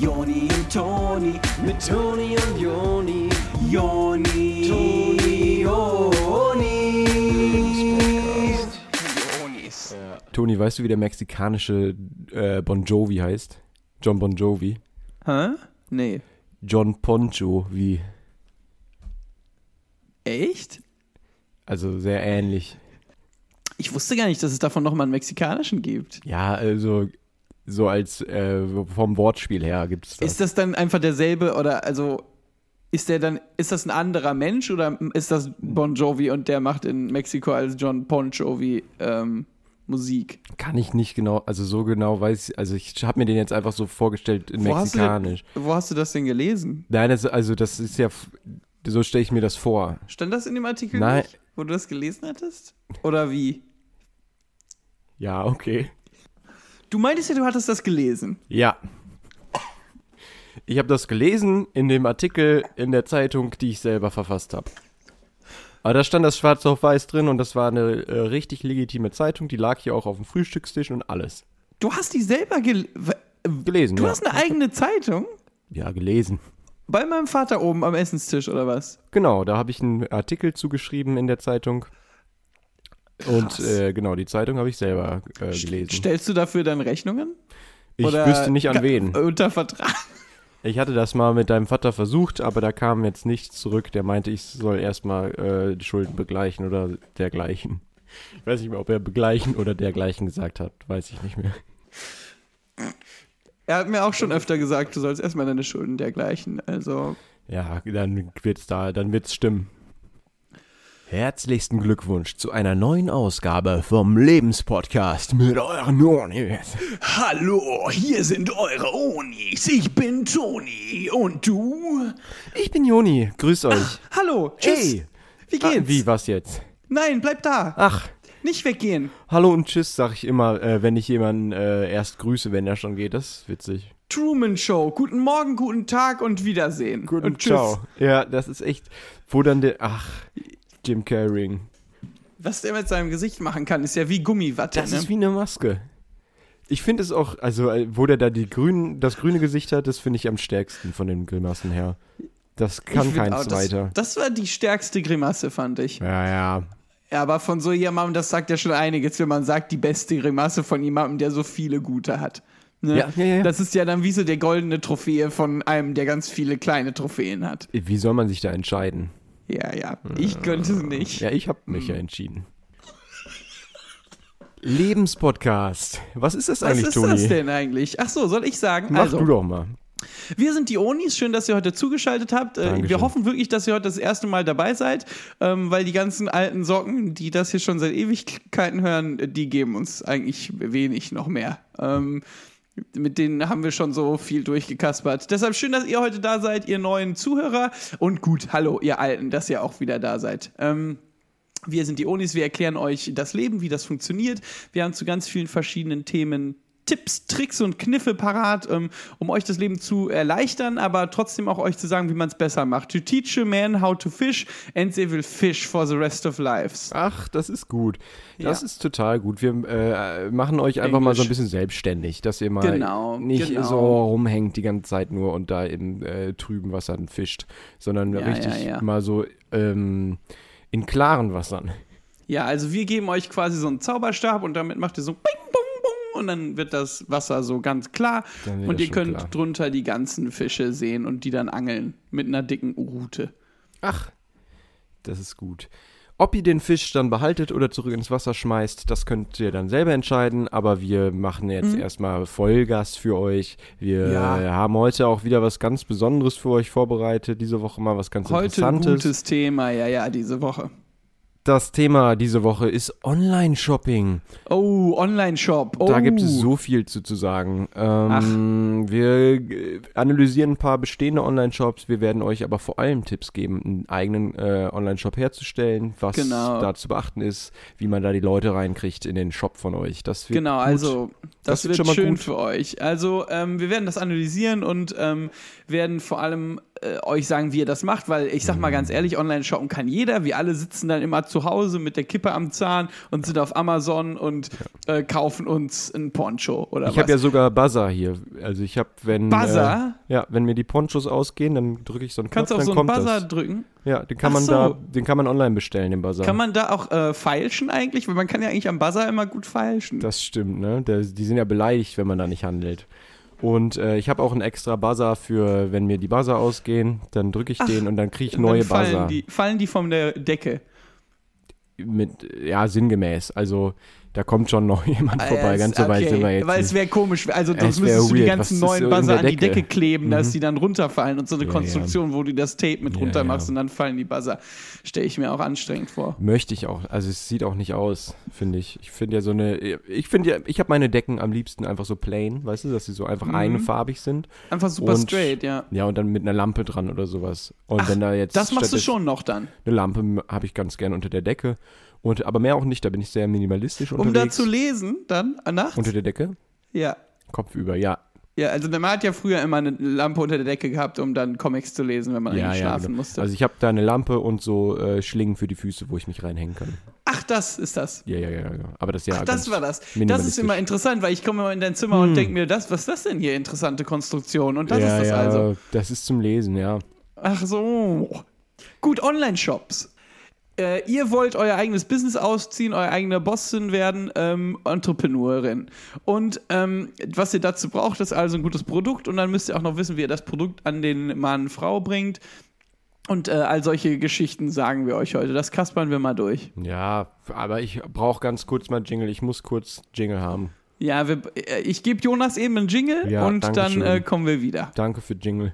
Joni und Toni, mit Toni und Joni, Joni, Toni, Joni. Jonis. Toni, weißt du, wie der mexikanische äh, Bon Jovi heißt? John Bon Jovi. Hä? Nee. John Poncho, wie. Echt? Also sehr ähnlich. Ich wusste gar nicht, dass es davon nochmal einen mexikanischen gibt. Ja, also so als äh, vom Wortspiel her gibt es das. Ist das dann einfach derselbe oder also ist der dann, ist das ein anderer Mensch oder ist das Bon Jovi und der macht in Mexiko als John Bon Jovi ähm, Musik? Kann ich nicht genau, also so genau weiß ich, also ich habe mir den jetzt einfach so vorgestellt in Wo hast, du Mexikanisch. wo hast du das denn gelesen? Nein, das, also das ist ja, so stelle ich mir das vor. Stand das in dem Artikel Nein. nicht, wo du das gelesen hattest? Oder wie? Ja, okay. Du meintest ja, du hattest das gelesen. Ja. Ich habe das gelesen in dem Artikel in der Zeitung, die ich selber verfasst habe. Aber da stand das schwarz auf weiß drin und das war eine äh, richtig legitime Zeitung, die lag hier auch auf dem Frühstückstisch und alles. Du hast die selber gel Gelesen, Du ja. hast eine eigene Zeitung? Ja, gelesen. Bei meinem Vater oben am Essenstisch oder was? Genau, da habe ich einen Artikel zugeschrieben in der Zeitung. Und äh, genau, die Zeitung habe ich selber äh, gelesen. Stellst du dafür dann Rechnungen? Ich Oder wüsste nicht an wen. Unter Vertrag. Ich hatte das mal mit deinem Vater versucht, aber da kam jetzt nichts zurück. Der meinte, ich soll erstmal äh, die Schulden begleichen oder dergleichen. Ich weiß nicht mehr, ob er begleichen oder dergleichen gesagt hat. Weiß ich nicht mehr. Er hat mir auch schon öfter gesagt, du sollst erstmal deine Schulden dergleichen. Also, Ja, dann wird's da, dann wird's stimmen. Herzlichsten Glückwunsch zu einer neuen Ausgabe vom Lebenspodcast mit euren Onis. Hallo, hier sind eure Onis. Ich bin Toni. Und du? Ich bin Joni, grüß euch. hallo, tschüss. Hey. Wie Ah, geht's? wie, was jetzt? Nein, bleib da. Ach, Nicht weggehen. hallo und tschüss sag ich immer, äh, wenn ich jemanden äh, erst grüße, wenn er schon geht. Das ist witzig. Truman Show. Guten Morgen, guten Tag und Wiedersehen. und tschüss. Ciao. Ja, das ist echt, wo dann der, ach, Jim Carrey. Was der mit seinem Gesicht machen kann, ist ja wie Gummiwatte. Das ne? ist wie eine Maske. Ich finde es auch, also äh, wo der da die grün, das grüne Gesicht hat, das finde ich am stärksten von den Grimassen her. Das kann find keins auch, das, weiter. Das war die stärkste Grimasse, fand ich. Ja, ja. Ja, aber von so jemandem, das sagt ja schon einiges, wenn man sagt, die beste Grimasse von jemandem, der so viele gute hat. Ne? Ja, ja, ja. Das ist ja dann wie so der goldene Trophäe von einem, der ganz viele kleine Trophäen hat. Wie soll man sich da entscheiden? Ja, ja. Ich könnte es nicht. Ja, ich habe mich ja entschieden. Lebenspodcast. Was ist das Was eigentlich, ist Toni? das denn eigentlich? Ach so, soll ich sagen? Mach also, du doch mal. Wir sind die Onis. Schön, dass ihr heute zugeschaltet habt. Äh, Dankeschön. wir hoffen wirklich, dass ihr heute das erste Mal dabei seid, ähm, weil die ganzen alten Socken, die das hier schon seit Ewigkeiten hören, äh, die geben uns eigentlich wenig noch mehr. Mit denen haben wir schon so viel durchgekaspert. Deshalb schön, dass ihr heute da seid, ihr neuen Zuhörer. Und gut, hallo, ihr Alten, dass ihr auch wieder da seid. Ähm, wir sind die Onis, wir erklären euch das Leben, wie das funktioniert. Wir haben zu ganz vielen verschiedenen Themen Tipps, Tricks und Kniffe parat, ähm, um euch das Leben zu erleichtern, aber trotzdem auch euch zu sagen, wie man es besser macht. To teach a man how to fish and they will fish for the rest of lives. Ach, das ist gut. Das Ja. ist total gut. Wir äh, machen euch einfach mal so ein Englisch. bisschen selbstständig, dass ihr mal Genau, nicht genau. so rumhängt die ganze Zeit nur und da im äh, trüben Wassern fischt, sondern Ja, richtig ja, mal so ähm, in klaren Wassern. Ja, also wir geben euch quasi so einen Zauberstab und damit macht ihr so bing, bong und dann wird das Wasser so ganz klar und ihr könnt klar. drunter die ganzen Fische sehen und die dann angeln mit einer dicken Rute. Ach, das ist gut. Ob ihr den Fisch dann behaltet oder zurück ins Wasser schmeißt, das könnt ihr dann selber entscheiden. Aber wir machen jetzt erstmal Vollgas für euch. Wir Mhm. Ja. haben heute auch wieder was ganz Besonderes für euch vorbereitet. Diese Woche mal was ganz Heute ein Interessantes. gutes Thema, ja, ja, diese Woche. Das Thema diese Woche ist Online-Shopping. Oh, Online-Shop. Oh. Da gibt es so viel zu, zu sagen. Ähm, wir äh, analysieren ein paar bestehende Online-Shops. Wir werden euch aber vor allem Tipps geben, einen eigenen äh, Online-Shop herzustellen, was Genau. da zu beachten ist, wie man da die Leute reinkriegt in den Shop von euch. Das wird Genau, gut. also Das, Das wird wird schon mal schön gut. für euch. Also ähm, wir werden das analysieren und ähm, werden vor allem äh, euch sagen, wie ihr das macht, weil ich sag mal ganz Mhm. ehrlich, online shoppen kann jeder. Wir alle sitzen dann immer zu Hause mit der Kippe am Zahn und sind auf Amazon und äh, kaufen uns ein Poncho oder Ich habe ja sogar Buzzer hier. Also ich habe, wenn Buzzer? Äh, ja, wenn mir die Ponchos ausgehen, dann drücke ich so einen Kannst du Knopf, auf dann so einen Buzzer das. drücken? Ja, den kann Ach man so. da, den kann man online bestellen, den Buzzer. Kann man da auch äh, feilschen eigentlich? Weil man kann ja eigentlich am Buzzer immer gut feilschen. Das stimmt, ne? Der, die sind ja beleidigt, wenn man da nicht handelt. Und äh, ich habe auch einen extra Buzzer für, wenn mir die Buzzer ausgehen, dann drücke ich den und dann kriege ich neue fallen Buzzer. Die, fallen die von der Decke? Mit, ja, sinngemäß. Also da kommt schon noch jemand vorbei. Ah, ja, Ganz so weit okay, sind wir jetzt. Weil es wäre komisch. Also wär müsstest du die ganzen neuen Buzzer an die Decke? Kleben, dass die dann runterfallen und so eine Ja, Konstruktion, wo du das Tape mit Ja, runter ja. machst und dann fallen die Buzzer. Stelle ich mir auch anstrengend vor. Möchte ich auch. Also es sieht auch nicht aus, finde ich. Ich finde ja so eine, ich finde ja, ich habe meine Decken am liebsten einfach so plain, weißt du, dass sie so einfach Mhm. einfarbig sind. Einfach super Und- straight, ja. Ja, und dann mit einer Lampe dran oder sowas. Und wenn da jetzt Das machst du schon noch dann. Eine Lampe habe ich ganz gern unter der Decke. Und, aber mehr auch nicht, da bin ich sehr minimalistisch Um da unterwegs. zu lesen, dann äh, nachts? unter der Decke? ja. Kopfüber, ja. Ja, also man hat ja früher immer eine Lampe unter der Decke gehabt, um dann Comics zu lesen, wenn man ja, eigentlich ja, schlafen genau. musste. Also ich habe da eine Lampe und so äh, Schlingen für die Füße, wo ich mich reinhängen kann. Ach, das ist das. Ja, ja, ja, ja. Aber das ja Ach, das war das. Das ist. Hm. immer interessant, weil ich komme immer in dein Zimmer und denke mir, das, was ist das denn hier, interessante Konstruktion? Und das ja, ist das ja, also. Das ist zum Lesen, ja. Ach so. Gut, Online-Shops. Äh, ihr wollt euer eigenes Business ausziehen, euer eigener Bossin werden, ähm, Entrepreneurin. Und ähm, was ihr dazu braucht, ist also ein gutes Produkt und dann müsst ihr auch noch wissen, wie ihr das Produkt an den Mann, Frau bringt. Und äh, all solche Geschichten sagen wir euch heute. Das kaspern wir mal durch. Ja, aber ich brauche ganz kurz mal Jingle. Ich muss kurz Jingle haben. Ja, wir, äh, ich gebe Jonas eben einen Jingle Ja, und dann äh, kommen wir wieder. Danke für Jingle.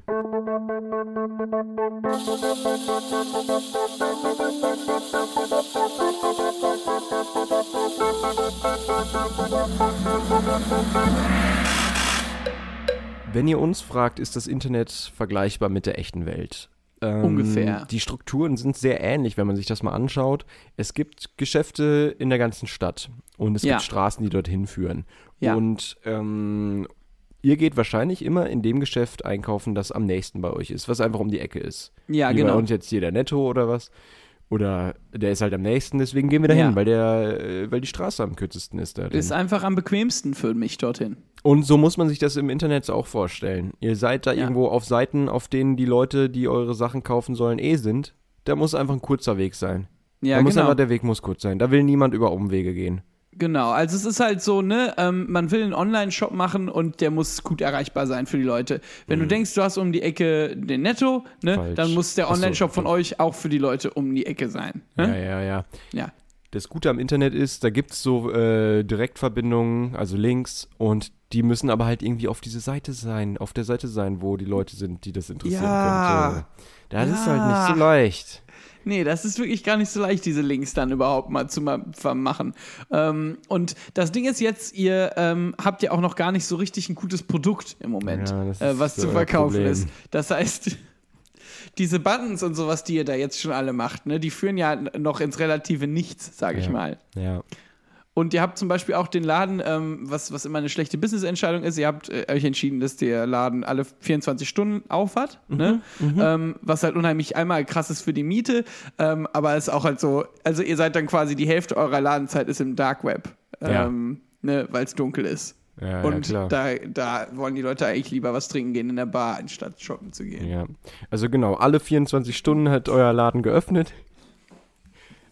Wenn ihr uns fragt, ist das Internet vergleichbar mit der echten Welt? Ähm, Ungefähr. Die Strukturen sind sehr ähnlich, wenn man sich das mal anschaut. Es gibt Geschäfte in der ganzen Stadt und es Ja. gibt Straßen, die dorthin führen. Ja. Und ähm, ihr geht wahrscheinlich immer in dem Geschäft einkaufen, das am nächsten bei euch ist, was einfach um die Ecke ist. Ja, Wie bei genau. uns jetzt hier der Netto oder was. Oder der ist halt am nächsten, deswegen gehen wir dahin, Ja. weil der, äh, weil die Straße am kürzesten ist da. drin. Ist einfach am bequemsten für mich dorthin. Und so muss man sich das im Internet auch vorstellen. Ihr seid da Ja. irgendwo auf Seiten, auf denen die Leute, die eure Sachen kaufen sollen, eh sind. Da muss einfach ein kurzer Weg sein. Ja, da muss genau. einfach, der Weg muss kurz sein. Da will niemand über Umwege gehen. Genau, also es ist halt so, ne, ähm, man will einen Online-Shop machen und der muss gut erreichbar sein für die Leute. Wenn du denkst, du hast um die Ecke den Netto, ne, Mhm. Falsch. dann muss der Ach so, Online-Shop von euch auch für die Leute um die Ecke sein. Ja, Ne? ja, ja. Ja. Das Gute am Internet ist, da gibt es so äh, Direktverbindungen, also Links, und die müssen aber halt irgendwie auf diese Seite sein, auf der Seite sein, wo die Leute sind, die das interessieren Ja. könnte. Das ist Ja. halt nicht so leicht. Nee, das ist wirklich gar nicht so leicht, diese Links dann überhaupt mal zu ma machen. Ähm, und das Ding ist jetzt, ihr ähm, habt ja auch noch gar nicht so richtig ein gutes Produkt im Moment, Ja, äh, was zu euer verkaufen Problem. ist. Das heißt, diese Buttons und sowas, die ihr da jetzt schon alle macht, ne, die führen ja noch ins relative Nichts, sage ich Ja. mal. Ja. Und ihr habt zum Beispiel auch den Laden, ähm, was, was immer eine schlechte Business-Entscheidung ist, ihr habt äh, euch entschieden, dass der Laden alle 24 Stunden auf hat, ne? Ähm, was halt unheimlich einmal krass ist für die Miete, ähm, aber ist auch halt so, also ihr seid dann quasi die Hälfte eurer Ladenzeit ist im Dark Web, Ja. ähm, ne, weil es dunkel ist. Ja, ja, Und klar. da, da wollen die Leute eigentlich lieber was trinken gehen in der Bar, anstatt shoppen zu gehen. Ja, also genau, alle 24 Stunden hat euer Laden geöffnet.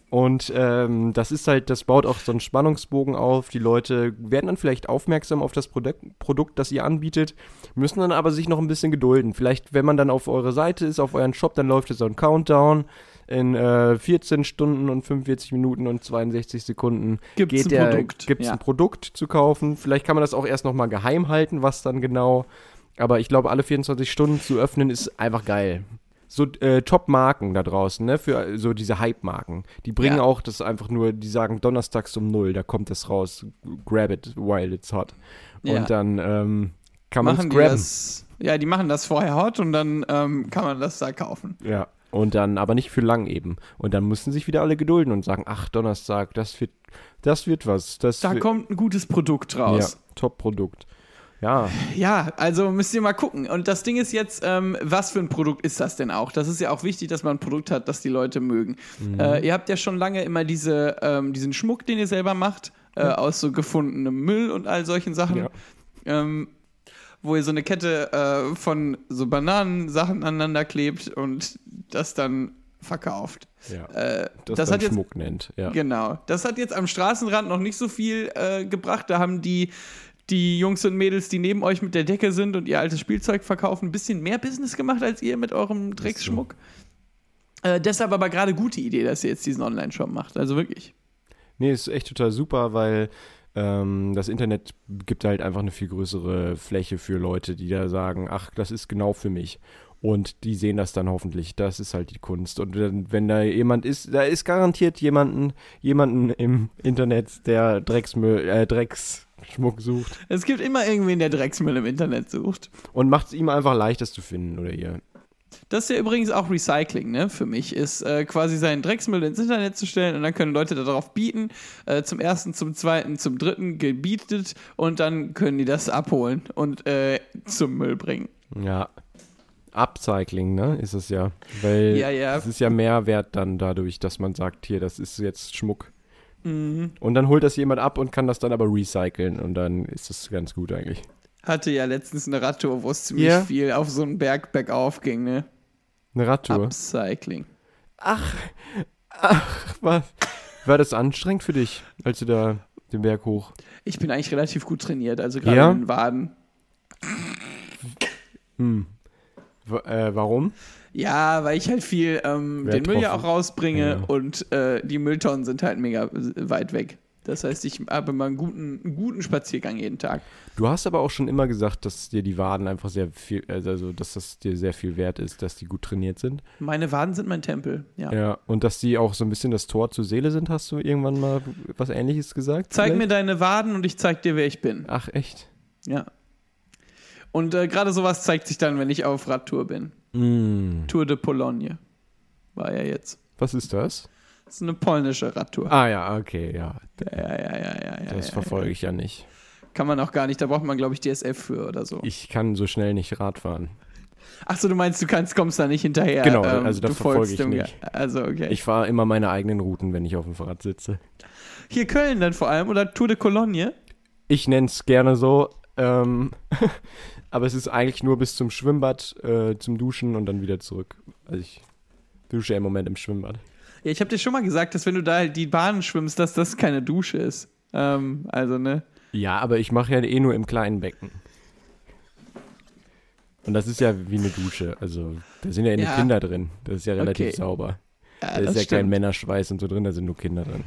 Und ähm, das ist halt, das baut auch so einen Spannungsbogen auf. Die Leute werden dann vielleicht aufmerksam auf das Produkt, Produkt, das ihr anbietet, müssen dann aber sich noch ein bisschen gedulden. Vielleicht, wenn man dann auf eure Seite ist, auf euren Shop, dann läuft es so ein Countdown. In äh, 14 Stunden und 45 Minuten und 62 Sekunden Gibt's geht ein der, Produkt, gibt's ja. ein Produkt zu kaufen. Vielleicht kann man das auch erst noch mal geheim halten, was dann genau. Aber ich glaube, alle 24 Stunden zu öffnen ist einfach geil. So äh, Top-Marken da draußen, ne? Für äh, so diese Hype-Marken. Die bringen Ja. auch das einfach nur, die sagen donnerstags um null, da kommt das raus. Grab it while it's hot. Ja. Und dann ähm, kann man es grabben. das, ja, die machen das vorher hot und dann ähm, kann man das da kaufen. Ja. Und dann aber nicht für lang eben. Und dann mussten sich wieder alle gedulden und sagen, ach, Donnerstag, das wird, das wird was. Das Da wird, kommt ein gutes Produkt ja, raus. Top-Produkt. Ja, Ja. also müsst ihr mal gucken. Und das Ding ist jetzt, ähm, was für ein Produkt ist das denn auch? Das ist ja auch wichtig, dass man ein Produkt hat, das die Leute mögen. Mhm. Äh, ihr habt ja schon lange immer diese, ähm, diesen Schmuck, den ihr selber macht, äh, aus so gefundenem Müll und all solchen Sachen. Ja. Ähm, wo ihr so eine Kette äh, von so Bananensachen aneinander klebt und das dann verkauft. ja. Äh, das, das hat jetzt Schmuck nennt. Ja. Genau. Das hat jetzt am Straßenrand noch nicht so viel äh, gebracht. Da haben die, die Jungs und Mädels, die neben euch mit der Decke sind und ihr altes Spielzeug verkaufen, ein bisschen mehr Business gemacht als ihr mit eurem Drecksschmuck. Äh, deshalb aber gerade gute Idee, dass ihr jetzt diesen Online-Shop macht. Also wirklich. Nee, ist echt total super, weil ähm, das Internet gibt halt einfach eine viel größere Fläche für Leute, die da sagen, ach, das ist genau für mich. Und die sehen das dann hoffentlich. Das ist halt die Kunst. Und wenn, da jemand ist, da ist garantiert jemanden, jemanden im Internet, der Drecksmüll, äh, Drecksschmuck sucht. Es gibt immer irgendwen, der Drecksmüll im Internet sucht. Und macht es ihm einfach leicht, das zu finden oder ihr. Das ist ja übrigens auch Recycling, ne? Für mich ist äh, quasi seinen Drecksmüll ins Internet zu stellen und dann können Leute darauf bieten. Äh, zum ersten, zum zweiten, zum dritten gebietet und dann können die das abholen und äh, zum Müll bringen. Ja. Upcycling, ne, ist es ja. Weil Ja, ja. es ist ja mehr wert dann dadurch, dass man sagt, hier, das ist jetzt Schmuck. Mhm. Und dann holt das jemand ab und kann das dann aber recyceln und dann ist das ganz gut eigentlich. Hatte ja letztens eine Radtour, wo es ziemlich Ja. viel auf so einen Berg bergauf ging, ne? Eine Radtour. Upcycling. Ach, ach, was? War das anstrengend für dich, als du da den Berg hoch? Ich bin eigentlich relativ gut trainiert, also gerade Ja? in den Waden. Hm. Äh, warum? Ja, weil ich halt viel ähm, den Müll ja auch rausbringe Ja. und äh, die Mülltonnen sind halt mega weit weg. Das heißt, ich habe immer einen guten, einen guten Spaziergang jeden Tag. Du hast aber auch schon immer gesagt, dass dir die Waden einfach sehr viel, also dass das dir sehr viel wert ist, dass die gut trainiert sind. Meine Waden sind mein Tempel, ja. Ja. Und dass die auch so ein bisschen das Tor zur Seele sind, hast du irgendwann mal was ähnliches gesagt? Zeig mir vielleicht? deine Waden und ich zeig dir, wer ich bin. Ach, echt? Ja. Und äh, gerade sowas zeigt sich dann, wenn ich auf Radtour bin. Mm. Tour de Pologne war ja jetzt. Was ist das? Das ist eine polnische Radtour. Ah ja, okay, ja. Ja, ja, ja, ja, ja. Das ja, verfolge ich ja nicht. ja. Kann man auch gar nicht, da braucht man, glaube ich, DSF für oder so. Ich kann so schnell nicht Rad fahren. Achso, du meinst, du kannst, kommst da nicht hinterher. Genau, also das verfolge ich nicht. Also, okay. Ich fahre immer meine eigenen Routen, wenn ich auf dem Fahrrad sitze. Hier Köln dann vor allem oder Tour de Cologne? Ich nenne es gerne so, ähm, aber es ist eigentlich nur bis zum Schwimmbad, äh, zum Duschen und dann wieder zurück. Also ich dusche ja im Moment im Schwimmbad. Ja, ich habe dir schon mal gesagt, dass wenn du da halt die Bahnen schwimmst, dass das keine Dusche ist. Ähm, also, ne? Ja, aber ich mache ja eh nur im kleinen Becken. Und das ist ja wie eine Dusche. Also da sind ja nur Ja. Kinder drin. Das ist ja relativ Okay. sauber. Ja, Da ist ja kein stimmt. Männerschweiß und so drin, da sind nur Kinder drin.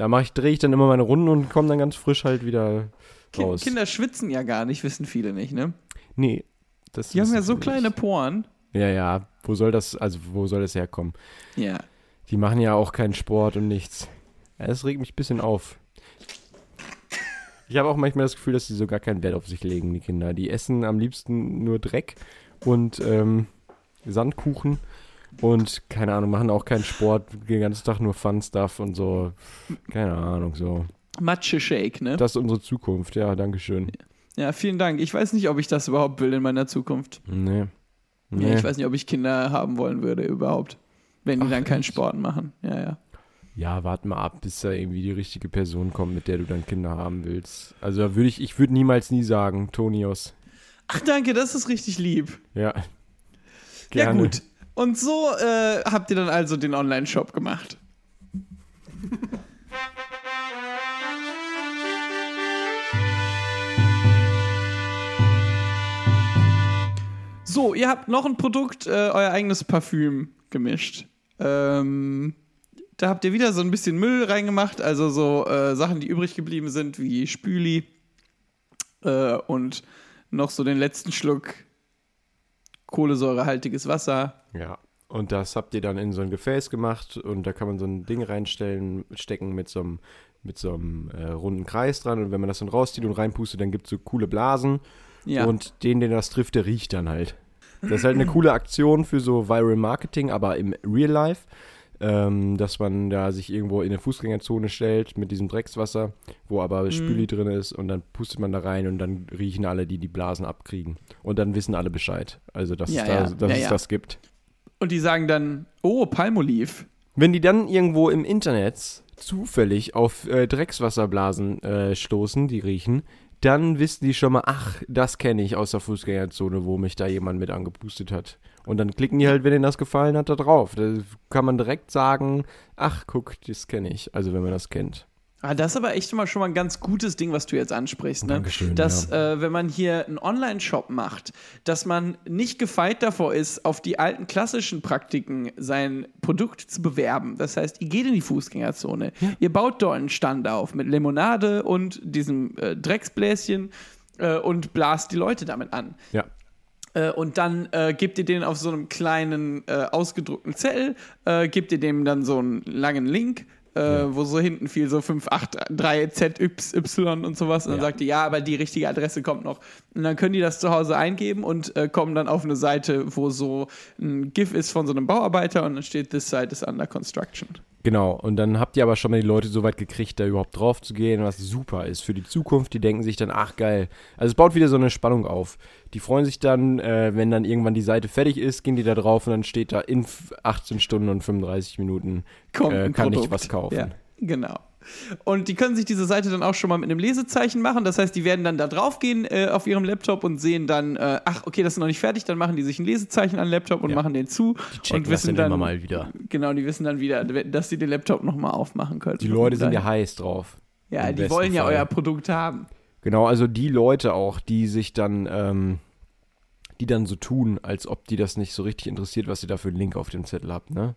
Da mache ich, drehe ich dann immer meine Runden und komme dann ganz frisch halt wieder raus. Kinder schwitzen ja gar nicht, wissen viele nicht, ne? Nee. Das Die haben ja so kleine nicht. Poren. Ja, ja. Wo soll das, also wo soll das herkommen? Ja. Die machen ja auch keinen Sport und nichts. Das regt mich ein bisschen auf. Ich habe auch manchmal das Gefühl, dass die so gar keinen Wert auf sich legen, die Kinder. Die essen am liebsten nur Dreck und ähm, Sandkuchen und keine Ahnung, machen auch keinen Sport, den ganzen Tag nur Fun-Stuff und so. Keine Ahnung, so. Matsche-Shake, ne? Das ist unsere Zukunft, ja, Dankeschön. Ja, vielen Dank. Ich weiß nicht, ob ich das überhaupt will in meiner Zukunft. Nee. Nee. Nee. Ich weiß nicht, ob ich Kinder haben wollen würde überhaupt. Wenn die Ach, dann keinen echt? Sport machen. Ja, ja. Ja, warte mal ab, bis da irgendwie die richtige Person kommt, mit der du dann Kinder haben willst. Also da würde ich, ich würde niemals nie sagen, Tonios. Ach, danke, das ist richtig lieb. Ja. Ja, gut. Und so äh, habt ihr dann also den Online-Shop gemacht. So, ihr habt noch ein Produkt, äh, euer eigenes Parfüm gemischt. Ähm, da habt ihr wieder so ein bisschen Müll reingemacht, also so äh, Sachen, die übrig geblieben sind, wie Spüli äh, und noch so den letzten Schluck kohlensäurehaltiges Wasser. Ja. Und das habt ihr dann in so ein Gefäß gemacht und da kann man so ein Ding reinstellen, stecken mit so einem, mit so einem äh, runden Kreis dran und wenn man das dann rauszieht und reinpustet, dann gibt es so coole Blasen Ja. und den, den das trifft, der riecht dann halt. Das ist halt eine coole Aktion für so Viral Marketing, aber im Real Life. Ähm, dass man da sich irgendwo in eine Fußgängerzone stellt mit diesem Dreckswasser, wo aber Spüli drin ist und dann pustet man da rein und dann riechen alle, die die Blasen abkriegen. Und dann wissen alle Bescheid. Also, dass, Ja, es, da, ja. dass Ja, es das gibt. Und die sagen dann, oh, Palmolive. Wenn die dann irgendwo im Internet zufällig auf äh, Dreckswasserblasen äh, stoßen, die riechen, dann wissen die schon mal, ach, das kenne ich aus der Fußgängerzone, wo mich da jemand mit angepustet hat. Und dann klicken die halt, wenn ihnen das gefallen hat, da drauf. Da kann man direkt sagen, ach, guck, das kenne ich. Also wenn man das kennt. Ah, das ist aber echt immer schon mal ein ganz gutes Ding, was du jetzt ansprichst. Ne? Dankeschön, dass, äh, wenn man hier einen Online-Shop macht, dass man nicht gefeit davor ist, auf die alten klassischen Praktiken sein Produkt zu bewerben. Das heißt, ihr geht in die Fußgängerzone, ihr baut dort einen Stand auf mit Limonade und diesem äh, Drecksbläschen äh, und blast die Leute damit an. Ja. Äh, und dann äh, gebt ihr den auf so einem kleinen äh, ausgedruckten Zettel, äh, gebt ihr dem dann so einen langen Link, äh, wo so hinten viel so 583ZY und sowas. Und dann Ja. sagt ihr, ja, aber die richtige Adresse kommt noch. Und dann können die das zu Hause eingeben und kommen dann auf eine Seite, wo so ein GIF ist von so einem Bauarbeiter und dann steht, this site is under construction. Genau, und dann habt ihr aber schon mal die Leute so weit gekriegt, da überhaupt drauf zu gehen, was super ist für die Zukunft. Die denken sich dann, ach geil. Also es baut wieder so eine Spannung auf. Die freuen sich dann, äh, wenn dann irgendwann die Seite fertig ist, gehen die da drauf und dann steht da in f- 18 Stunden und 35 Minuten äh, kann ich Produkt. was kaufen. Ja, genau. Und die können sich diese Seite dann auch schon mal mit einem Lesezeichen machen. Das heißt, die werden dann da drauf gehen äh, auf ihrem Laptop und sehen dann, äh, ach, okay, das ist noch nicht fertig. Dann machen die sich ein Lesezeichen an den Laptop und Ja. machen den zu. checken und das wissen dann dann immer mal wieder. Genau, die wissen dann wieder, dass sie den Laptop nochmal aufmachen können. Die Leute sind ja heiß drauf. Ja, die wollen ja Fall. euer Produkt haben. Genau, also die Leute auch, die sich dann, ähm, die dann so tun, als ob die das nicht so richtig interessiert, was ihr da für einen Link auf dem Zettel habt, ne?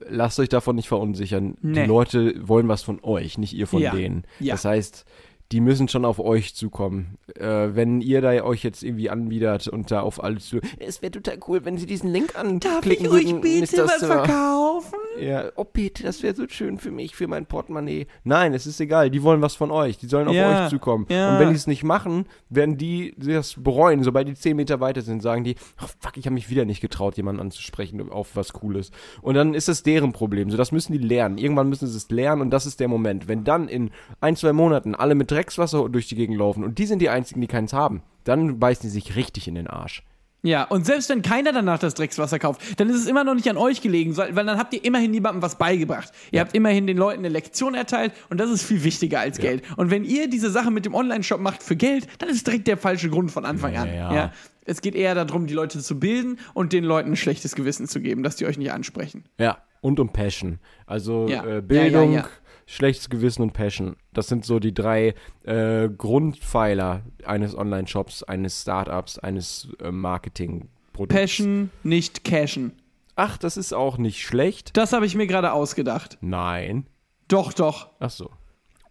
Lasst euch davon nicht verunsichern. Nee. Die Leute wollen was von euch, nicht ihr von Ja. denen. Ja. Das heißt, die müssen schon auf euch zukommen. Äh, wenn ihr da euch jetzt irgendwie anbietet und da auf alles zu, es wäre total cool, wenn sie diesen Link anklicken würden, Mr. Sir. verkaufen? Ja, oh bitte, das wäre so schön für mich, für mein Portemonnaie. Nein, es ist egal, die wollen was von euch, die sollen auf Ja, euch zukommen. ja. Und wenn die es nicht machen, werden die das bereuen. Sobald die 10 Meter weiter sind, sagen die, oh fuck, ich habe mich wieder nicht getraut, jemanden anzusprechen auf was Cooles. Und dann ist das deren Problem. So, das müssen die lernen. Irgendwann müssen sie es lernen und das ist der Moment. Wenn dann in ein, zwei Monaten alle mit Dreckswasser durch die Gegend laufen und die sind die einzigen, die keins haben, dann beißen die sich richtig in den Arsch. Ja, und selbst wenn keiner danach das Dreckswasser kauft, dann ist es immer noch nicht an euch gelegen, weil dann habt ihr immerhin niemandem was beigebracht. Ihr habt immerhin den Leuten eine Lektion erteilt und das ist viel wichtiger als Geld. Und wenn ihr diese Sache mit dem Online-Shop macht für Geld, dann ist direkt der falsche Grund von Anfang an. Ja, ja. Ja. Es geht eher darum, die Leute zu bilden und den Leuten ein schlechtes Gewissen zu geben, dass die euch nicht ansprechen. Ja, und um Passion. Also Ja. äh, Bildung, Ja, ja, ja. Schlechtes Gewissen und Passion. Das sind so die drei äh, Grundpfeiler eines Online-Shops, eines Startups, eines äh, Marketingprodukts. Passion, nicht cashen. Ach, das ist auch nicht schlecht. Das habe ich mir gerade ausgedacht. Nein. Doch, doch. Ach so.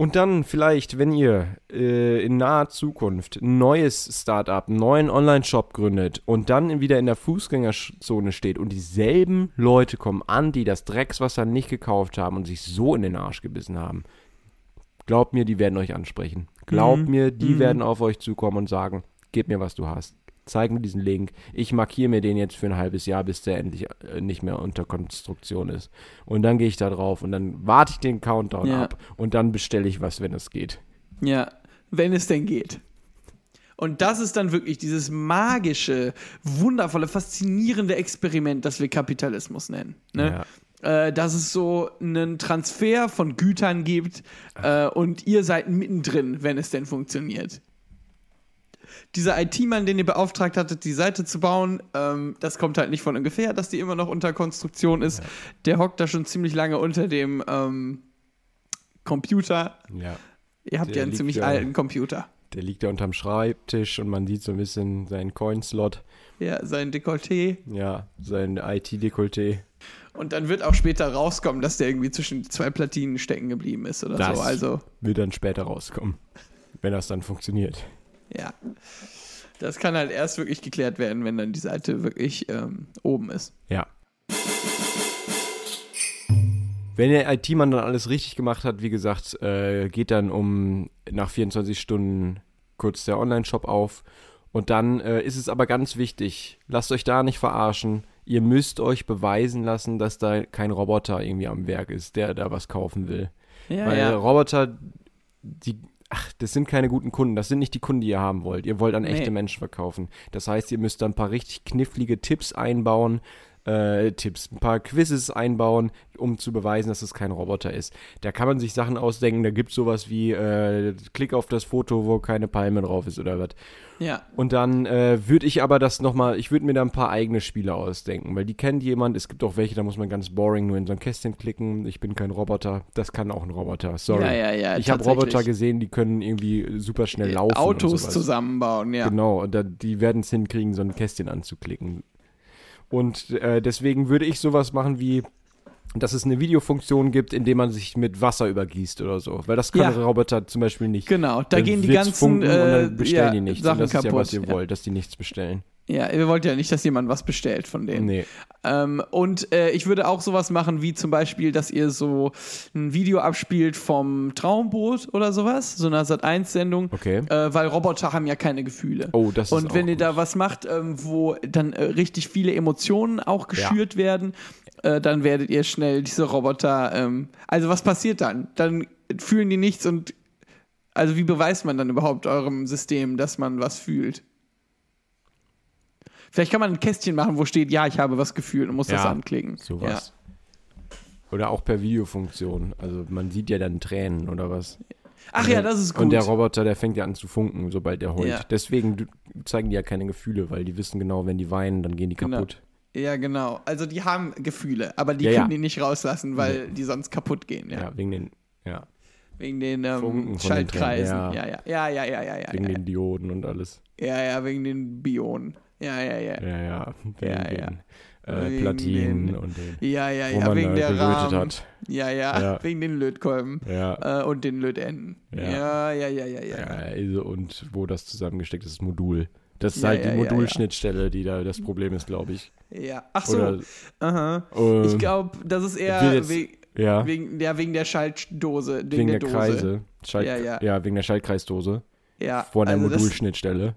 Und dann vielleicht, wenn ihr äh, in naher Zukunft ein neues Startup, einen neuen Online-Shop gründet und dann wieder in der Fußgängerzone steht und dieselben Leute kommen an, die das Dreckswasser nicht gekauft haben und sich so in den Arsch gebissen haben, glaubt mir, die werden euch ansprechen. Glaubt mir, die werden auf euch zukommen und sagen, gib mir, was du hast. Zeig mir diesen Link. Ich markiere mir den jetzt für ein halbes Jahr, bis der endlich äh, nicht mehr unter Konstruktion ist. Und dann gehe ich da drauf und dann warte ich den Countdown Ja. ab und dann bestelle ich was, wenn es geht. Ja, wenn es denn geht. Und das ist dann wirklich dieses magische, wundervolle, faszinierende Experiment, das wir Kapitalismus nennen. Ne? Äh, dass es so einen Transfer von Gütern gibt äh, und ihr seid mittendrin, wenn es denn funktioniert. Dieser IT-Mann, den ihr beauftragt hattet, die Seite zu bauen, ähm, das kommt halt nicht von ungefähr, dass die immer noch unter Konstruktion ist. Der hockt da schon ziemlich lange unter dem ähm, Computer. Ja. Ihr habt Der ja einen ziemlich ja- alten Computer. Der liegt da unterm Schreibtisch und man sieht so ein bisschen seinen Coin-Slot. Ja, sein Dekolleté. Ja, sein IT-Dekolleté. Und dann wird auch später rauskommen, dass der irgendwie zwischen zwei Platinen stecken geblieben ist oder Das so. Also, wird dann später rauskommen, wenn das dann funktioniert. Ja. Das kann halt erst wirklich geklärt werden, wenn dann die Seite wirklich ähm, oben ist. Ja. Wenn der IT-Mann dann alles richtig gemacht hat, wie gesagt, äh, geht dann um nach 24 Stunden kurz der Online-Shop auf Und dann äh, ist es aber ganz wichtig, lasst euch da nicht verarschen. Ihr müsst euch beweisen lassen, dass da kein Roboter irgendwie am Werk ist, der da was kaufen will. Ja, Weil ja. Roboter, die, ach, das sind keine guten Kunden. Das sind nicht die Kunden, die ihr haben wollt. Ihr wollt an echte Nee. Menschen verkaufen. Das heißt, ihr müsst da ein paar richtig knifflige Tipps einbauen. Äh, Tipps, ein paar Quizzes einbauen, um zu beweisen, dass es kein Roboter ist. Da kann man sich Sachen ausdenken, da gibt es sowas wie äh, Klick auf das Foto, wo keine Palme drauf ist oder was. ja. Und dann äh, würde ich aber das nochmal, ich würde mir da ein paar eigene Spiele ausdenken, weil die kennt jemand. Es gibt auch welche, da muss man ganz boring nur in so ein Kästchen klicken. Ich bin kein Roboter. Das kann auch ein Roboter. Sorry. Ja, ja, ja, ich habe. Roboter gesehen, die können irgendwie super schnell laufen. Autos zusammenbauen, ja. Genau, und da, die werden es hinkriegen, so ein Kästchen anzuklicken. Und äh, deswegen würde ich sowas machen wie, dass es eine Videofunktion gibt, in dem man sich mit Wasser übergießt oder so. Weil das kann Ja. Roboter zum Beispiel nicht. Genau, da Dann gehen die ganzen funken und dann äh, bestellen ja, die nichts. Sachen und das kaputt. ist ja, was ihr ja. wollt, dass die nichts bestellen. Ja, ihr wollt ja nicht, dass jemand was bestellt von denen. Nee. Ähm, und äh, ich würde auch sowas machen, wie zum Beispiel, dass ihr so ein Video abspielt vom Traumboot oder sowas, so einer Sat1-Sendung. Okay. Äh, weil Roboter haben ja keine Gefühle. Oh, das ist Und wenn ihr gut. da was macht, ähm, wo dann äh, richtig viele Emotionen auch geschürt werden, äh, dann werdet ihr schnell diese Roboter. Ähm, also was passiert dann? Dann fühlen die nichts und also wie beweist man dann überhaupt eurem System, dass man was fühlt? Vielleicht kann man ein Kästchen machen, wo steht, ja, ich habe was gefühlt und muss das Ja, anklicken. Sowas. Oder auch per Videofunktion. Also man sieht ja dann Tränen oder was. Ja. Ach ja, das ist gut. Und der Roboter, der fängt ja an zu funken, sobald der heult. Ja. Deswegen zeigen die ja keine Gefühle, weil die wissen genau, wenn die weinen, dann gehen die Genau. kaputt. ja, genau. Also die haben Gefühle, aber die Ja, können ja. die nicht rauslassen, weil die sonst kaputt gehen. Ja. Ja, wegen den, ja, Wegen den ähm, den Schaltkreisen. Tränen, ja. Ja, ja, ja, ja, ja, ja. wegen ja, den Dioden und alles. ja, ja, wegen den Bionen. Ja, ja, ja. Ja, ja, wegen Ja, den ja. Äh, Wegen Platinen den- und den, Ja, ja, wo ja, man wegen da der Rahmen. hat. Ja, ja, Ja. wegen den Lötkolben. Ja. Äh, und den Lötenden. Ja. Ja, ja, ja, ja, ja. Ja, also, und wo das zusammengesteckt ist, das Modul. Das ist Ja, halt ja, die ja, ja. Modulschnittstelle, die da das Problem ist, glaube ich. ja. Ach so. Oder, Aha. ähm, Ich glaube, das ist eher jetzt- we ja, wegen, ja, wegen der Schaltdose. Wegen, wegen der, der. Kreise. Schalt, Ja, ja, ja. wegen der Schaltkreisdose. Ja, Vor der also Modulschnittstelle.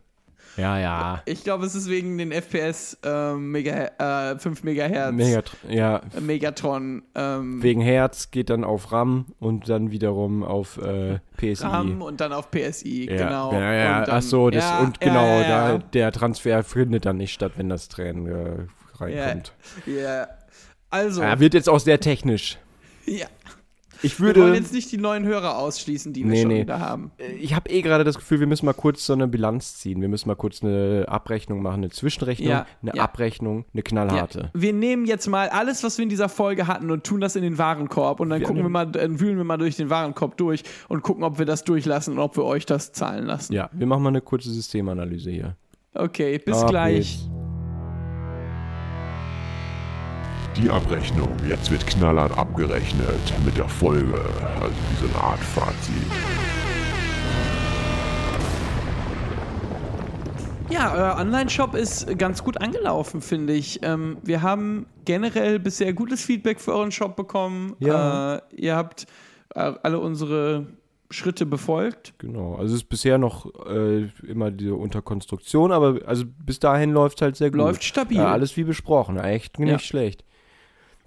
Ja, ja. Ich glaube, es ist wegen den FPS ähm, Mega, äh, 5 Megahertz Mega, ja, Megatron ähm, wegen Herz geht dann auf RAM und dann wiederum auf äh, PSI. RAM und dann auf PSI, ja, genau. Ja, ja, und dann, ach so, das, ja, und ja, genau, ja, ja. Da, der Transfer findet dann nicht statt, wenn das Tränen äh, reinkommt. Ja. Also, Ja, wird jetzt auch sehr technisch. ja. Ich wir wollen würde, jetzt nicht die neuen Hörer ausschließen, die wir Nee, schon nee. wieder haben. ich habe eh gerade das Gefühl, wir müssen mal kurz so eine Bilanz ziehen. Wir müssen mal kurz eine Abrechnung machen, eine Zwischenrechnung, Ja, eine ja. Abrechnung, eine Ja. knallharte. Wir nehmen jetzt mal alles, was wir in dieser Folge hatten und tun das in den Warenkorb und dann Wir gucken wir mal, dann wühlen wir mal durch den Warenkorb durch und gucken, ob wir das durchlassen und ob wir euch das zahlen lassen. Ja, wir machen mal eine kurze Systemanalyse hier. Okay, bis Ab gleich. geht's. Die Abrechnung. Jetzt wird knallhart abgerechnet mit der Folge. Also wie so eine Art Fazit. Ja, euer Online-Shop ist ganz gut angelaufen, finde ich. Ähm, wir haben generell bisher gutes Feedback für euren Shop bekommen. Ja. Äh, ihr habt äh, alle unsere Schritte befolgt. Genau, also es ist bisher noch äh, immer diese Unterkonstruktion, aber also bis dahin läuft es halt sehr gut. Läuft stabil. Ja, alles wie besprochen, echt nicht Ja. schlecht.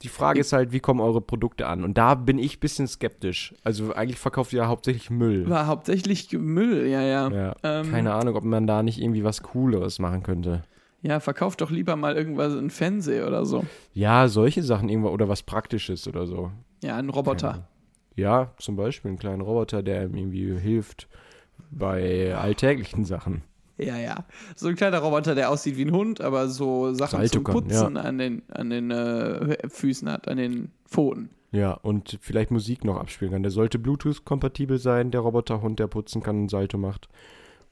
Die Frage ist halt, wie kommen eure Produkte an? Und da bin ich ein bisschen skeptisch. Also eigentlich verkauft ihr ja hauptsächlich Müll. War hauptsächlich Müll, ja, ja. Ja, Ähm, keine Ahnung, ob man da nicht irgendwie was Cooleres machen könnte. Ja, verkauft doch lieber mal irgendwas in Fernseher oder so. Ja, solche Sachen irgendwo oder was Praktisches oder so. Ja, ein Roboter. Ja, zum Beispiel einen kleinen Roboter, der ihm irgendwie hilft bei alltäglichen Sachen. Ja, ja. So ein kleiner Roboter, der aussieht wie ein Hund, aber so Sachen zum Putzen an den, an den äh, Füßen hat, an den Pfoten. Ja, und vielleicht Musik noch abspielen kann. Der sollte Bluetooth-kompatibel sein, der Roboterhund, der putzen kann und Salto macht.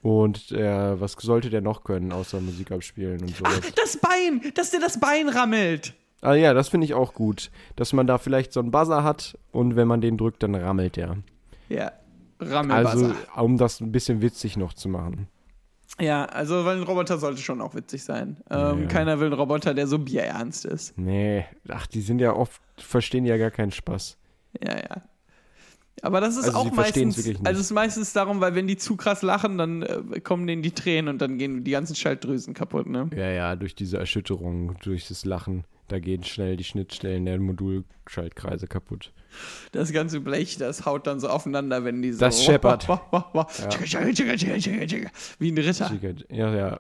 Und äh, was sollte der noch können, außer Musik abspielen und Ach, sowas? das Bein! Dass der das Bein rammelt! Ah ja, das finde ich auch gut. Dass man da vielleicht so einen Buzzer hat und wenn man den drückt, dann rammelt der. Ja, Rammelbuzzer. Also, um das ein bisschen witzig noch zu machen. Ja, also weil ein Roboter sollte schon auch witzig sein. Ähm, Ja. Keiner will einen Roboter, der so bierernst ist. Nee, ach, die sind ja oft, verstehen ja gar keinen Spaß. Ja, ja. Aber das ist Also auch meistens, also es ist meistens darum, weil wenn die zu krass lachen, dann äh, kommen denen die Tränen und dann gehen die ganzen Schaltdrüsen kaputt, ne? Ja, ja, durch diese Erschütterung, durch das Lachen, da gehen schnell die Schnittstellen der Modulschaltkreise kaputt. Das ganze Blech, das haut dann so aufeinander, wenn die so. Das scheppert. Wah, wah, wah. Wie ein Ritter. Ja, ja,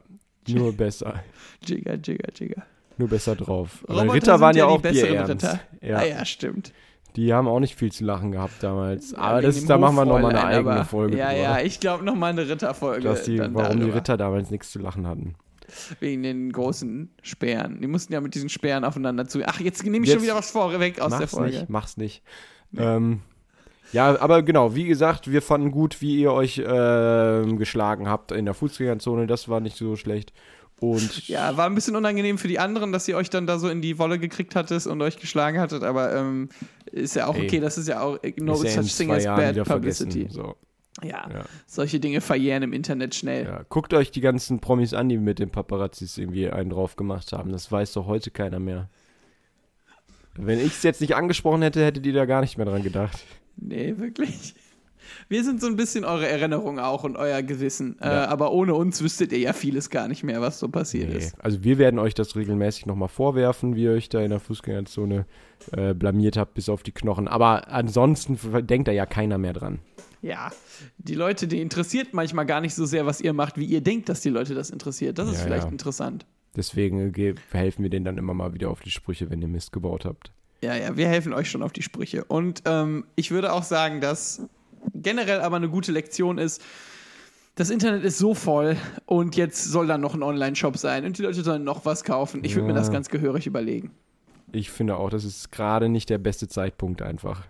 nur besser. Jigger, jigger, jigger. Nur besser drauf. Aber Roboter Ritter sind waren ja die auch bierernst. Ritter. Ja, Ah ja, stimmt. die haben auch nicht viel zu lachen gehabt damals. Aber wegen das, da machen wir nochmal eine eigene aber- Folge Ja, drüber. ja, ich glaube nochmal eine Ritterfolge. die, warum die darüber. Ritter damals nichts zu lachen hatten. Wegen den großen Speeren. Die mussten ja mit diesen Speeren aufeinander zu. Ach, jetzt nehme ich Jetzt- schon wieder was vorweg aus der mach's Folge. nicht, mach's nicht. Ähm, ja, aber genau, wie gesagt, wir fanden gut, wie ihr euch ähm, geschlagen habt in der Fußgängerzone. Das war nicht so schlecht. Und Ja, war ein bisschen unangenehm für die anderen, dass ihr euch dann da so in die Wolle gekriegt hattet und euch geschlagen hattet, aber ähm, ist ja auch Ey. okay, das ist ja auch no such thing as bad publicity. So, Ja, ja. solche Dinge verjähren im Internet schnell. Ja, guckt euch die ganzen Promis an, die mit den Paparazzis irgendwie einen drauf gemacht haben. Das weiß doch heute keiner mehr. Wenn ich es jetzt nicht angesprochen hätte, hättet ihr da gar nicht mehr dran gedacht. Nee, wirklich. Wir sind so ein bisschen eure Erinnerung auch und euer Gewissen. Äh, Ja. aber ohne uns wüsstet ihr ja vieles gar nicht mehr, was so passiert Nee. ist. Also wir werden euch das regelmäßig nochmal vorwerfen, wie ihr euch da in der Fußgängerzone äh, blamiert habt bis auf die Knochen. Aber ansonsten denkt da ja keiner mehr dran. Ja, die Leute, die interessiert manchmal gar nicht so sehr, was ihr macht, wie ihr denkt, dass die Leute das interessiert. Das ist Ja, vielleicht ja. interessant. Deswegen äh, helfen wir denen dann immer mal wieder auf die Sprüche, wenn ihr Mist gebaut habt. Ja, ja, wir helfen euch schon auf die Sprüche. Und ähm, ich würde auch sagen, dass generell aber eine gute Lektion ist, das Internet ist so voll und jetzt soll da noch ein Online-Shop sein und die Leute sollen noch was kaufen. Ich würde mir Ja. das ganz gehörig überlegen. Ich finde auch, das ist gerade nicht der beste Zeitpunkt einfach.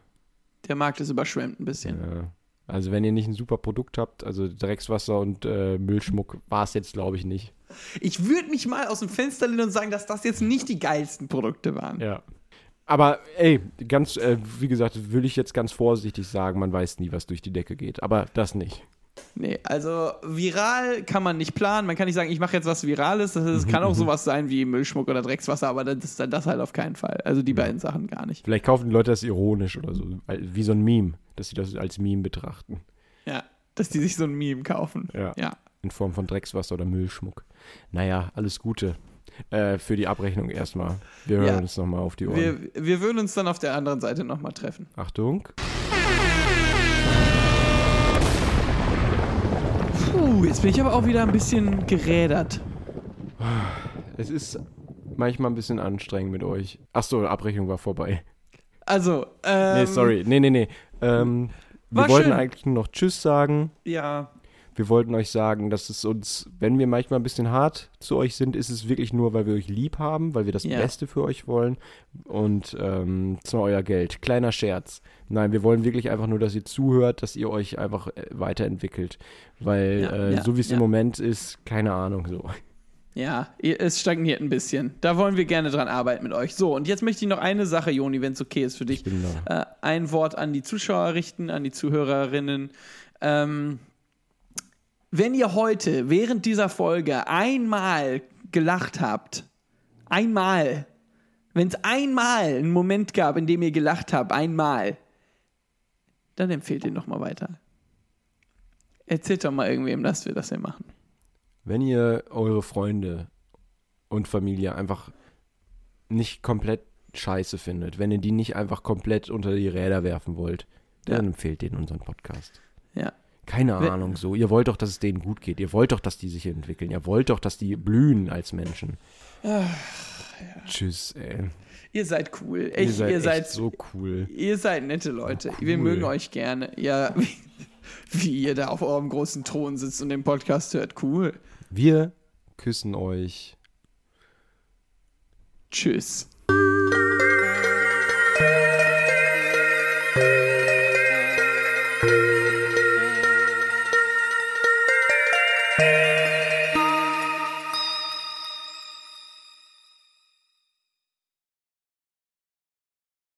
Der Markt ist überschwemmt ein bisschen. Ja. Also wenn ihr nicht ein super Produkt habt, also Dreckswasser und äh, Müllschmuck, war es jetzt glaube ich nicht. Ich würde mich mal aus dem Fenster lehnen und sagen, dass das jetzt nicht die geilsten Produkte waren. Ja. Aber ey, ganz, äh, wie gesagt, will ich jetzt ganz vorsichtig sagen, man weiß nie, was durch die Decke geht. Aber das nicht. Nee, also viral kann man nicht planen. Man kann nicht sagen, ich mache jetzt was Virales. Das ist, kann auch sowas sein wie Müllschmuck oder Dreckswasser, aber das ist dann das halt auf keinen Fall. Also die beiden Sachen gar nicht. Vielleicht kaufen die Leute das ironisch oder so, wie so ein Meme, dass sie das als Meme betrachten. Ja, dass die sich so ein Meme kaufen. Ja. Ja. In Form von Dreckswasser oder Müllschmuck. Naja, alles Gute. Äh, für die Abrechnung erstmal. Wir hören Ja. uns nochmal auf die Ohren. Wir, wir würden uns dann auf der anderen Seite nochmal treffen. Achtung. Puh, jetzt bin ich aber auch wieder ein bisschen gerädert. Es ist manchmal ein bisschen anstrengend mit euch. Achso, Abrechnung war vorbei. Also, ähm, Nee, sorry. Nee, nee, nee. Ähm, wir wollten schön. eigentlich nur noch Tschüss sagen. Ja, Wir wollten euch sagen, dass es uns, wenn wir manchmal ein bisschen hart zu euch sind, ist es wirklich nur, weil wir euch lieb haben, weil wir das Ja. Beste für euch wollen. Und ähm, zwar euer Geld. Kleiner Scherz. Nein, wir wollen wirklich einfach nur, dass ihr zuhört, dass ihr euch einfach äh, weiterentwickelt. Weil Ja, äh, ja, so wie es ja. im Moment ist, keine Ahnung so. ja, es stagniert ein bisschen. Da wollen wir gerne dran arbeiten mit euch. So, und jetzt möchte ich noch eine Sache, Joni, wenn es okay ist für dich. Äh, ein Wort an die Zuschauer richten, an die Zuhörerinnen. Ähm, wenn ihr heute während dieser Folge einmal gelacht habt, einmal, wenn es einmal einen Moment gab, in dem ihr gelacht habt, einmal, dann empfehlt ihn doch mal weiter. Erzählt doch mal irgendwem, dass wir das hier machen. Wenn ihr eure Freunde und Familie einfach nicht komplett scheiße findet, wenn ihr die nicht einfach komplett unter die Räder werfen wollt, dann Ja. empfehlt denen unseren Podcast. Ja. Keine Wenn- Ahnung, so. Ihr wollt doch, dass es denen gut geht. Ihr wollt doch, dass die sich entwickeln. Ihr wollt doch, dass die blühen als Menschen. Tschüss, ey. Ihr seid cool. Echt, ihr seid, ihr seid so cool. Ihr seid nette Leute. Wir cool. mögen euch gerne. Ja, wie, wie ihr da auf eurem großen Thron sitzt und den Podcast hört. Cool. Wir küssen euch. Tschüss.